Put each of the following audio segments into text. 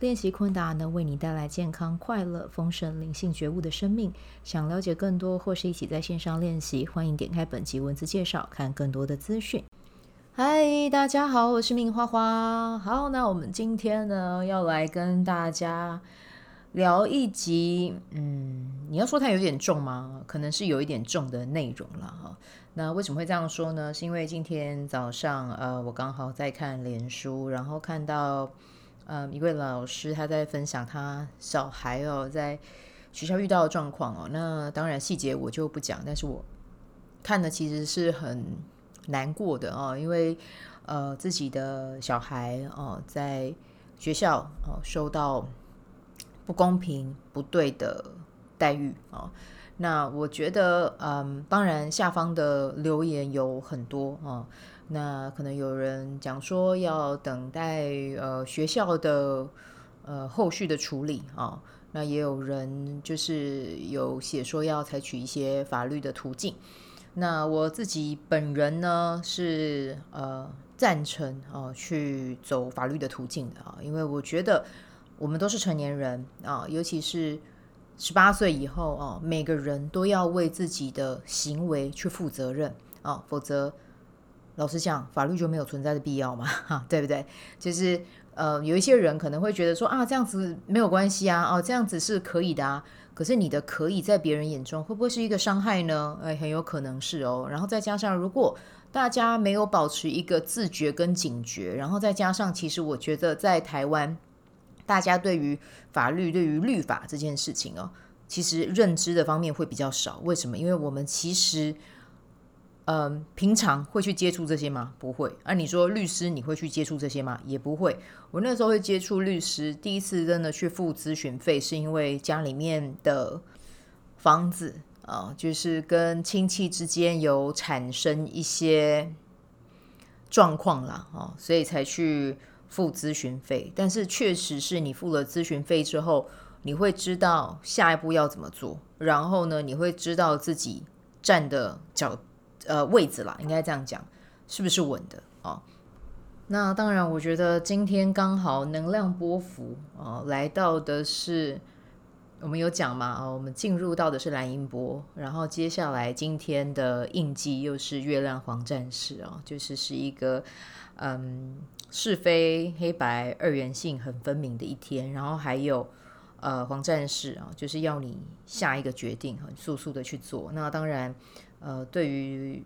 练习昆达能为你带来健康、快乐、丰盛、灵性觉悟的生命。想了解更多或是一起在线上练习，欢迎点开本集文字介绍，看更多的资讯。嗨，大家好，我是命花花。好，那我们今天呢要来跟大家聊一集，嗯，你要说它有点重吗？可能是有一点重的内容了哈。那为什么会这样说呢？是因为今天早上，呃，我刚好在看脸书，然后看到。嗯，一位老师他在分享他小孩哦，在学校遇到的状况哦。那当然细节我就不讲，但是我看的其实是很难过的哦，因为呃自己的小孩哦在学校哦受到不公平不对的待遇哦。那我觉得嗯，当然下方的留言有很多哦。那可能有人讲说要等待呃学校的呃后续的处理啊、哦，那也有人就是有写说要采取一些法律的途径。那我自己本人呢是呃赞成啊、哦、去走法律的途径的啊，因为我觉得我们都是成年人啊，尤其是十八岁以后哦，每个人都要为自己的行为去负责任哦，否则。老实讲，法律就没有存在的必要嘛，哈，对不对？就是呃，有一些人可能会觉得说啊，这样子没有关系啊，哦，这样子是可以的啊。可是你的可以在别人眼中会不会是一个伤害呢？哎，很有可能是哦。然后再加上，如果大家没有保持一个自觉跟警觉，然后再加上，其实我觉得在台湾，大家对于法律、对于律法这件事情哦，其实认知的方面会比较少。为什么？因为我们其实。嗯，平常会去接触这些吗？不会。啊，你说律师，你会去接触这些吗？也不会。我那时候会接触律师，第一次真的去付咨询费，是因为家里面的房子啊，就是跟亲戚之间有产生一些状况啦，哦，所以才去付咨询费。但是确实是你付了咨询费之后，你会知道下一步要怎么做，然后呢，你会知道自己站的角。呃，位置啦，应该这样讲，是不是稳的啊、哦？那当然，我觉得今天刚好能量波幅啊、哦，来到的是我们有讲嘛啊、我们进入到的是蓝鹰波，然后接下来今天的印记又是月亮黄战士啊、就是是一个嗯是非黑白二元性很分明的一天，然后还有呃黄战士啊、就是要你下一个决定，很速速的去做。那当然。呃，对于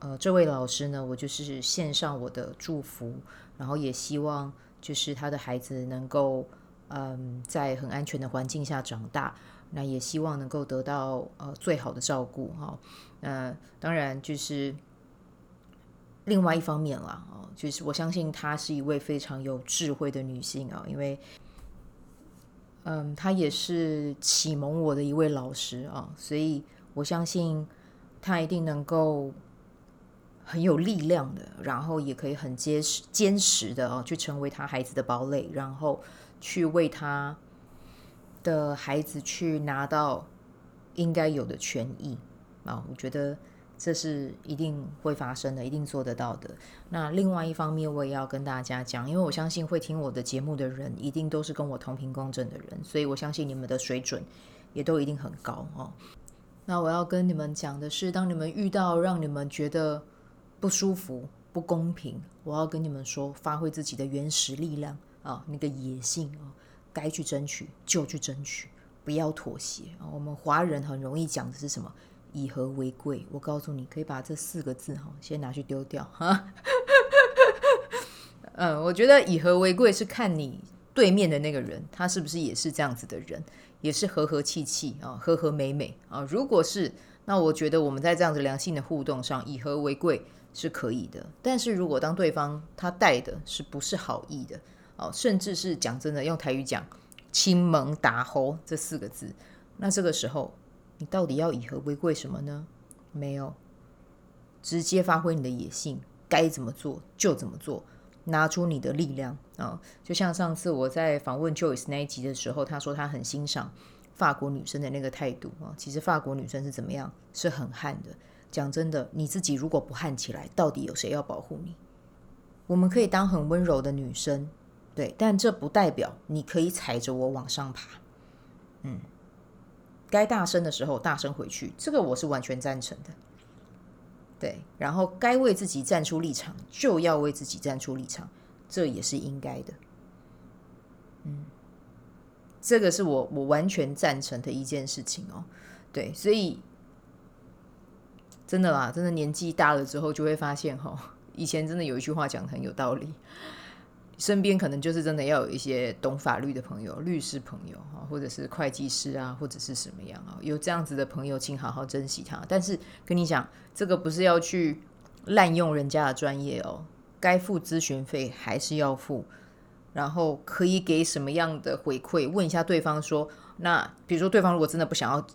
呃这位老师呢，我就是献上我的祝福，然后也希望就是他的孩子能够嗯在很安全的环境下长大，那也希望能够得到呃最好的照顾哈。那、当然就是另外一方面啦，哦，就是我相信她是一位非常有智慧的女性啊，因为嗯她也是启蒙我的一位老师啊，所以我相信。她一定能够很有力量的，然后也可以很结实、坚实的哦，去成为他孩子的堡垒，然后去为他的孩子去拿到应该有的权益啊！我觉得这是一定会发生的，一定做得到的。那另外一方面，我也要跟大家讲，因为我相信会听我的节目的人，一定都是跟我同频共振的人，所以我相信你们的水准也都一定很高哦。那我要跟你们讲的是，当你们遇到让你们觉得不舒服、不公平，我要跟你们说，发挥自己的原始力量啊，那个野性啊，该去争取就去争取，不要妥协啊。我们华人很容易讲的是什么？以和为贵。我告诉你，可以把这四个字哈，先拿去丢掉哈。嗯，我觉得以和为贵是看你对面的那个人，他是不是也是这样子的人。也是和和气气啊，和和美美啊。如果是，那我觉得我们在这样子良性的互动上，以和为贵是可以的。但是如果当对方他带的是不是好意的哦，甚至是讲真的，用台语讲“亲蒙打猴”这四个字，那这个时候你到底要以和为贵什么呢？没有，直接发挥你的野性，该怎么做就怎么做，拿出你的力量啊、就像上次我在访问 Joyce 那一集的时候，他说他很欣赏法国女生的那个态度啊、其实法国女生是怎么样？是很悍的。讲真的，你自己如果不悍起来，到底有谁要保护你？我们可以当很温柔的女生，对，但这不代表你可以踩着我往上爬。嗯，该大声的时候大声回去，这个我是完全赞成的。对，然后该为自己站出立场，就要为自己站出立场，这也是应该的。嗯，这个是我我完全赞成的一件事情哦。对，所以真的啦，真的年纪大了之后就会发现哈、以前真的有一句话讲得很有道理。身边可能就是真的要有一些懂法律的朋友，律师朋友哈，或者是会计师啊，或者是什么样啊，有这样子的朋友，请好好珍惜他。但是跟你讲，这个不是要去滥用人家的专业哦，该付咨询费还是要付，然后可以给什么样的回馈？问一下对方说，那比如说对方如果真的不想要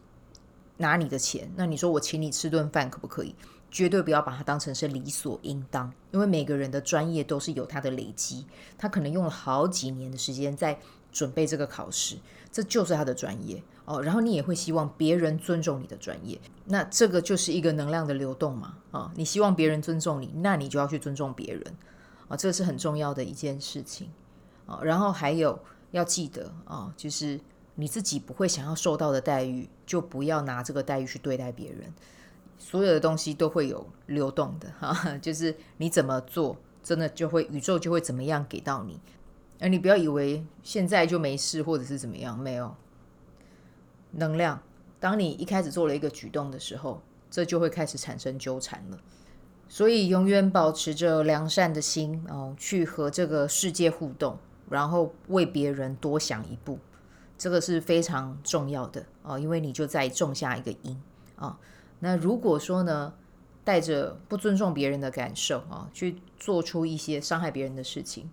拿你的钱，那你说我请你吃顿饭可不可以？绝对不要把它当成是理所应当，因为每个人的专业都是有他的累积，他可能用了好几年的时间在准备这个考试，这就是他的专业哦。然后你也会希望别人尊重你的专业，那这个就是一个能量的流动嘛啊、你希望别人尊重你，那你就要去尊重别人啊、这是很重要的一件事情啊、然后还有要记得啊、就是你自己不会想要受到的待遇，就不要拿这个待遇去对待别人。所有的东西都会有流动的哈，就是你怎么做，真的就会宇宙就会怎么样给到你。而你不要以为现在就没事，或者是怎么样，没有能量。当你一开始做了一个举动的时候，这就会开始产生纠缠了。所以永远保持着良善的心哦，去和这个世界互动，然后为别人多想一步，这个是非常重要的哦，因为你就在种下一个因啊。那如果说呢，带着不尊重别人的感受啊，去做出一些伤害别人的事情，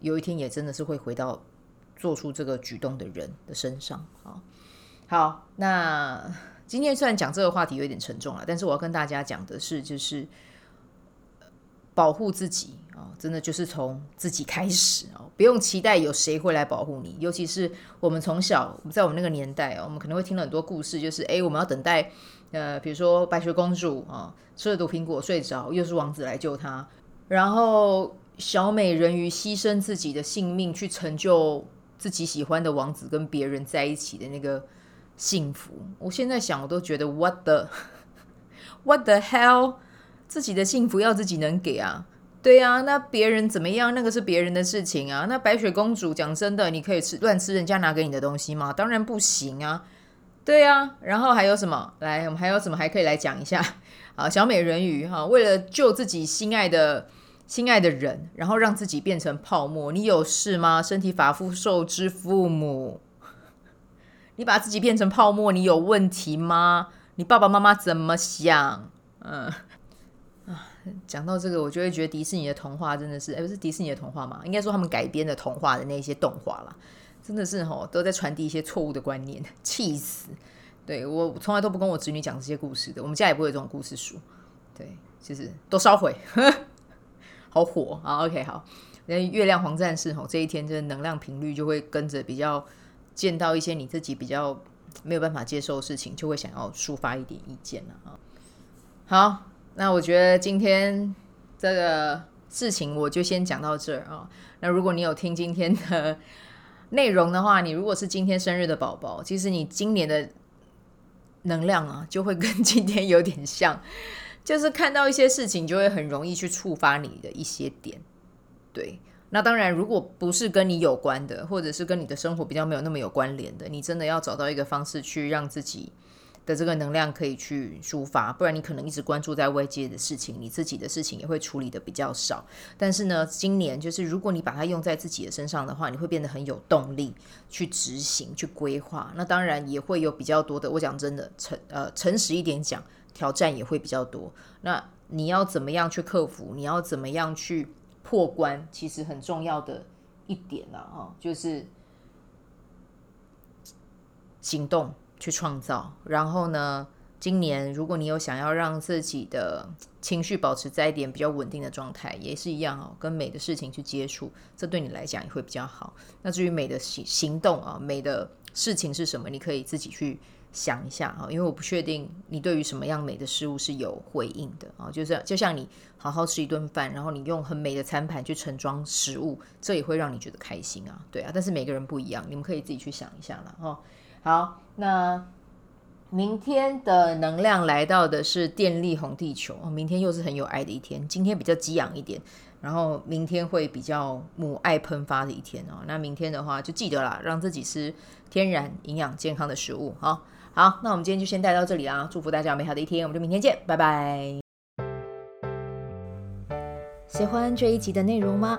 有一天也真的是会回到做出这个举动的人的身上啊。好，那今天虽然讲这个话题有点沉重了，但是我要跟大家讲的是，就是保护自己啊，真的就是从自己开始啊，不用期待有谁会来保护你。尤其是我们从小在我们那个年代啊，我们可能会听了很多故事，就是诶，我们要等待。呃，比如说白雪公主啊，吃了毒苹果睡着，又是王子来救她。然后小美人鱼牺牲自己的性命去成就自己喜欢的王子跟别人在一起的那个幸福。我现在想，我都觉得 what the what the hell，自己的幸福要自己能给啊？对啊，那别人怎么样，那个是别人的事情啊。那白雪公主讲真的，你可以吃乱吃人家拿给你的东西吗？当然不行啊。对啊，然后还有什么？来，我们还有什么还可以来讲一下？啊，小美人鱼哈，为了救自己心爱的心爱的人，然后让自己变成泡沫。你有事吗？身体发肤受之父母，你把自己变成泡沫，你有问题吗？你爸爸妈妈怎么想？嗯，讲到这个，我就会觉得迪士尼的童话真的是，哎，不是迪士尼的童话嘛？应该说他们改编的童话的那些动画啦。真的是吼，都在传递一些错误的观念，气死！对，我从来都不跟我侄女讲这些故事的，我们家也不会有这种故事书。对，其实都烧毁，好火啊！OK，好，那月亮黄战士吼，这一天这能量频率就会跟着比较见到一些你自己比较没有办法接受的事情，就会想要抒发一点意见了啊。好，那我觉得今天这个事情我就先讲到这儿啊。那如果你有听今天的，内容的话，你如果是今天生日的宝宝，其实你今年的能量啊，就会跟今天有点像，就是看到一些事情，就会很容易去触发你的一些点。对，那当然，如果不是跟你有关的，或者是跟你的生活比较没有那么有关联的，你真的要找到一个方式去让自己。的这个能量可以去抒发，不然你可能一直关注在外界的事情，你自己的事情也会处理的比较少。但是呢，今年就是如果你把它用在自己的身上的话，你会变得很有动力去执行、去规划。那当然也会有比较多的，我讲真的诚呃诚实一点讲，挑战也会比较多。那你要怎么样去克服？你要怎么样去破关？其实很重要的一点呢，哈，就是行动。去创造，然后呢，今年如果你有想要让自己的 情绪保持在一点比较稳定的状态，也是一样哦，跟美的事情去接触，这对你来讲也会比较好。那至于美的行行动啊，美的事情是什么，你可以自己去想一下啊，因为我不确定你对于什么样美的事物是有回应的啊。就是就像你好好吃一顿饭，然后你用很美的餐盘去盛装食物，这也会让你觉得开心啊，对啊。但是每个人不一样，你们可以自己去想一下了哦。好，那。明天的能量来到的是电力红地球，明天又是很有爱的一天。今天比较激昂一点，然后明天会比较母爱喷发的一天哦。那明天的话就记得啦，让自己吃天然、营养、健康的食物。好，好，那我们今天就先带到这里啦。祝福大家有美好的一天，我们就明天见，拜拜。喜欢这一集的内容吗？